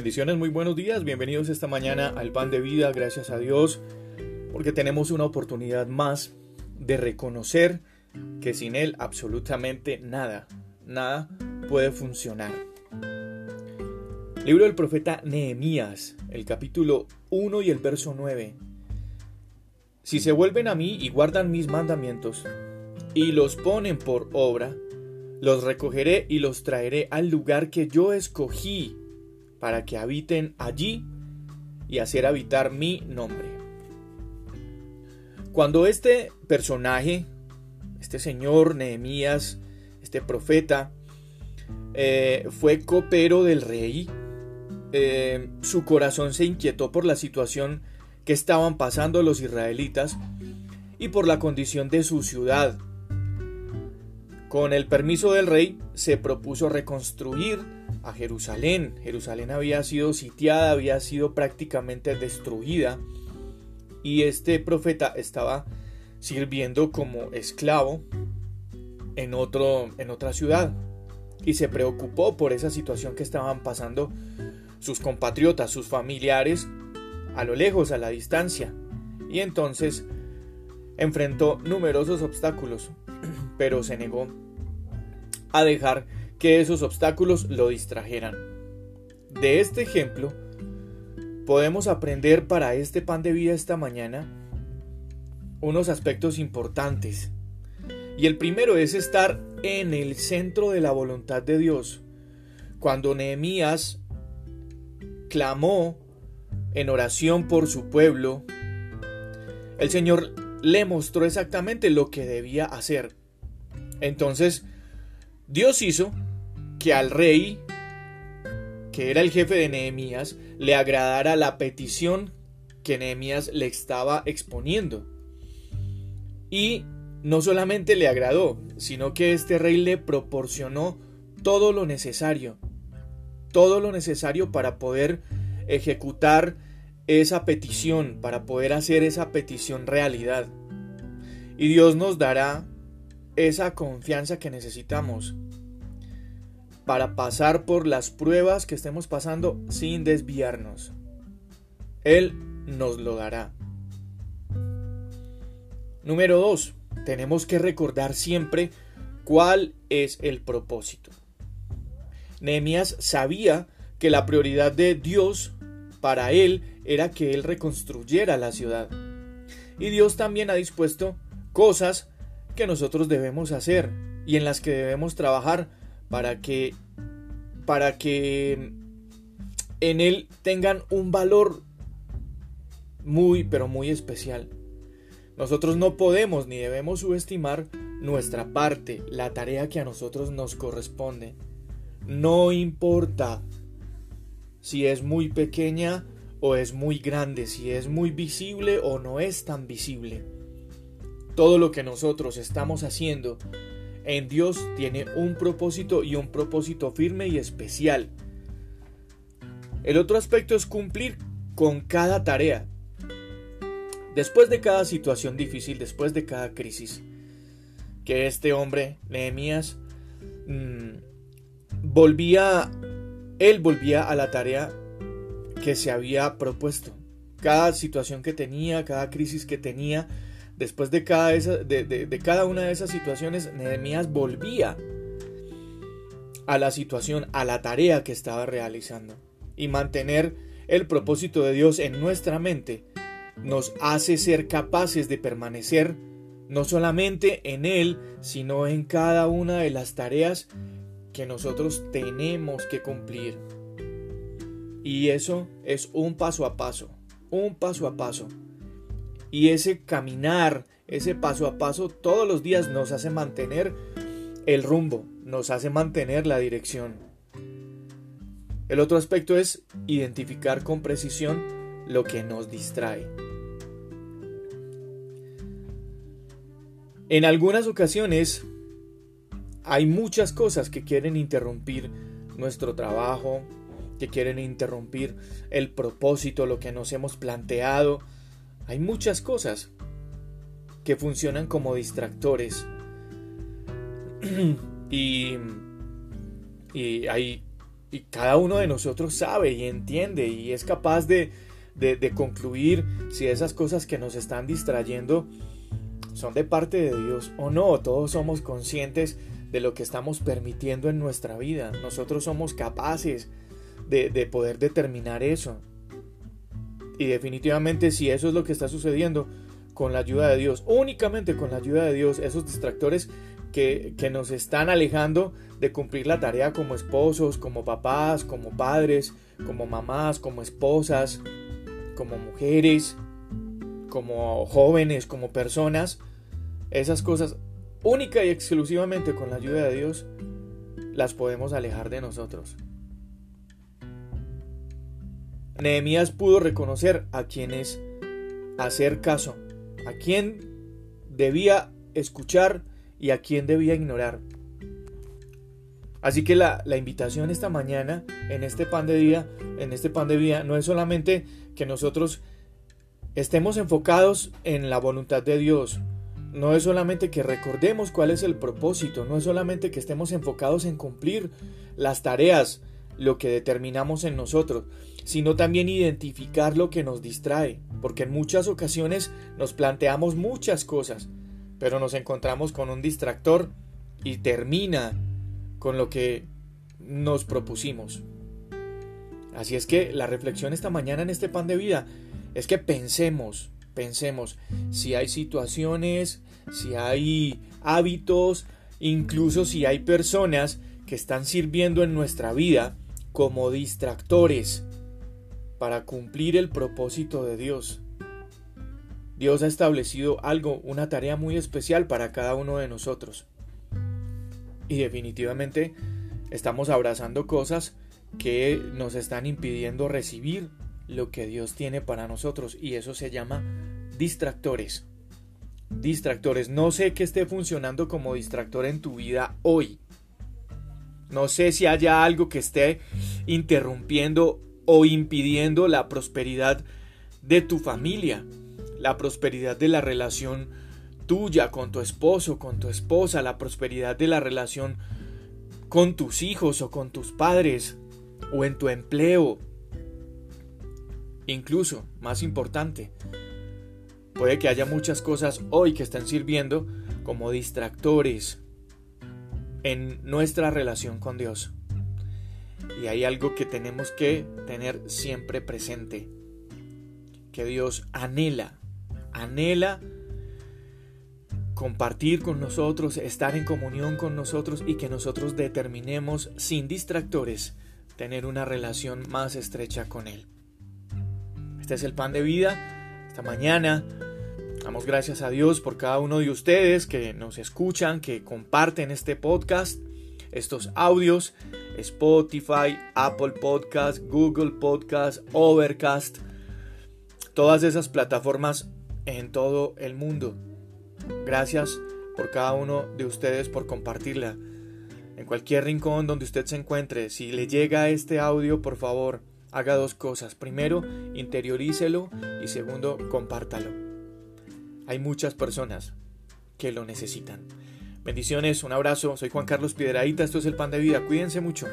Bendiciones, muy buenos días, bienvenidos esta mañana al pan de vida, gracias a Dios, porque tenemos una oportunidad más de reconocer que sin Él absolutamente nada, nada puede funcionar. Libro del profeta Nehemías, el capítulo 1 y el verso 9. Si se vuelven a mí y guardan mis mandamientos, y los ponen por obra, los recogeré y los traeré al lugar que yo escogí para que habiten allí y hacer habitar mi nombre. Cuando este personaje, este señor Nehemías, este profeta, eh, fue copero del rey, eh, su corazón se inquietó por la situación que estaban pasando los israelitas y por la condición de su ciudad. Con el permiso del rey se propuso reconstruir a Jerusalén. Jerusalén había sido sitiada, había sido prácticamente destruida y este profeta estaba sirviendo como esclavo en, otro, en otra ciudad y se preocupó por esa situación que estaban pasando sus compatriotas, sus familiares a lo lejos, a la distancia. Y entonces enfrentó numerosos obstáculos, pero se negó a dejar que esos obstáculos lo distrajeran. De este ejemplo, podemos aprender para este pan de vida esta mañana unos aspectos importantes. Y el primero es estar en el centro de la voluntad de Dios. Cuando Nehemías clamó en oración por su pueblo, el Señor le mostró exactamente lo que debía hacer. Entonces, Dios hizo que al rey, que era el jefe de Nehemías, le agradara la petición que Nehemías le estaba exponiendo. Y no solamente le agradó, sino que este rey le proporcionó todo lo necesario, todo lo necesario para poder ejecutar esa petición, para poder hacer esa petición realidad. Y Dios nos dará esa confianza que necesitamos para pasar por las pruebas que estemos pasando sin desviarnos. Él nos lo dará. Número 2. Tenemos que recordar siempre cuál es el propósito. Nehemías sabía que la prioridad de Dios para él era que él reconstruyera la ciudad. Y Dios también ha dispuesto cosas que nosotros debemos hacer y en las que debemos trabajar para que para que en él tengan un valor muy pero muy especial. Nosotros no podemos ni debemos subestimar nuestra parte, la tarea que a nosotros nos corresponde. No importa si es muy pequeña o es muy grande, si es muy visible o no es tan visible. Todo lo que nosotros estamos haciendo en Dios tiene un propósito y un propósito firme y especial. El otro aspecto es cumplir con cada tarea. Después de cada situación difícil, después de cada crisis, que este hombre, Nehemías, mm, volvía, él volvía a la tarea que se había propuesto. Cada situación que tenía, cada crisis que tenía, Después de cada, de, cada una de esas situaciones, Nehemías volvía a la situación, a la tarea que estaba realizando. Y mantener el propósito de Dios en nuestra mente nos hace ser capaces de permanecer no solamente en Él, sino en cada una de las tareas que nosotros tenemos que cumplir. Y eso es un paso a paso, un paso a paso. Y ese caminar, ese paso a paso, todos los días nos hace mantener el rumbo, nos hace mantener la dirección. El otro aspecto es identificar con precisión lo que nos distrae. En algunas ocasiones hay muchas cosas que quieren interrumpir nuestro trabajo, que quieren interrumpir el propósito, lo que nos hemos planteado, hay muchas cosas que funcionan como distractores. y, y cada uno de nosotros sabe y entiende y es capaz de, de, concluir si esas cosas que nos están distrayendo son de parte de Dios o no. Todos somos conscientes de lo que estamos permitiendo en nuestra vida. Nosotros somos capaces de, de, poder determinar eso. Y definitivamente si eso es lo que está sucediendo, con la ayuda de Dios, únicamente con la ayuda de Dios, esos distractores que, que nos están alejando de cumplir la tarea como esposos, como papás, como padres, como mamás, como esposas, como mujeres, como jóvenes, como personas, esas cosas única y exclusivamente con la ayuda de Dios las podemos alejar de nosotros. Nehemías pudo reconocer a quienes hacer caso, a quién debía escuchar y a quién debía ignorar. Así que la, la, invitación esta mañana en este pan de día, en este pan de vida, no es solamente que nosotros estemos enfocados en la voluntad de Dios. No es solamente que recordemos cuál es el propósito, no es solamente que estemos enfocados en cumplir las tareas, lo que determinamos en nosotros, sino también identificar lo que nos distrae, porque en muchas ocasiones nos planteamos muchas cosas, pero nos encontramos con un distractor y termina con lo que nos propusimos. Así es que la reflexión esta mañana en este pan de vida es que pensemos, pensemos si hay situaciones, si hay hábitos, incluso si hay personas que están sirviendo en nuestra vida como distractores para cumplir el propósito de Dios. Dios ha establecido algo, una tarea muy especial para cada uno de nosotros. Y definitivamente estamos abrazando cosas que nos están impidiendo recibir lo que Dios tiene para nosotros y eso se llama distractores. Distractores. No sé qué esté funcionando como distractor en tu vida hoy. No sé si haya algo que esté interrumpiendo o impidiendo la prosperidad de tu familia, la prosperidad de la relación tuya con tu esposo, con tu esposa, la prosperidad de la relación con tus hijos o con tus padres, o en tu empleo. Incluso, más importante, puede que haya muchas cosas hoy que están sirviendo como distractores en nuestra relación con Dios. Y hay algo que tenemos que tener siempre presente, que Dios anhela, anhela compartir con nosotros, estar en comunión con nosotros y que nosotros determinemos sin distractores tener una relación más estrecha con Él. Este es el pan de vida. Esta mañana damos gracias a Dios por cada uno de ustedes que nos escuchan, que comparten este podcast, estos audios, Spotify, Apple Podcast, Google Podcast, Overcast, todas esas plataformas en todo el mundo. Gracias por cada uno de ustedes por compartirla en cualquier rincón donde usted se encuentre, si le llega este audio, por favor, haga dos cosas. Primero, interiorícelo y segundo, compártalo. Hay muchas personas que lo necesitan. Bendiciones, un abrazo, soy Juan Carlos Piedraíta, esto es el pan de vida, cuídense mucho.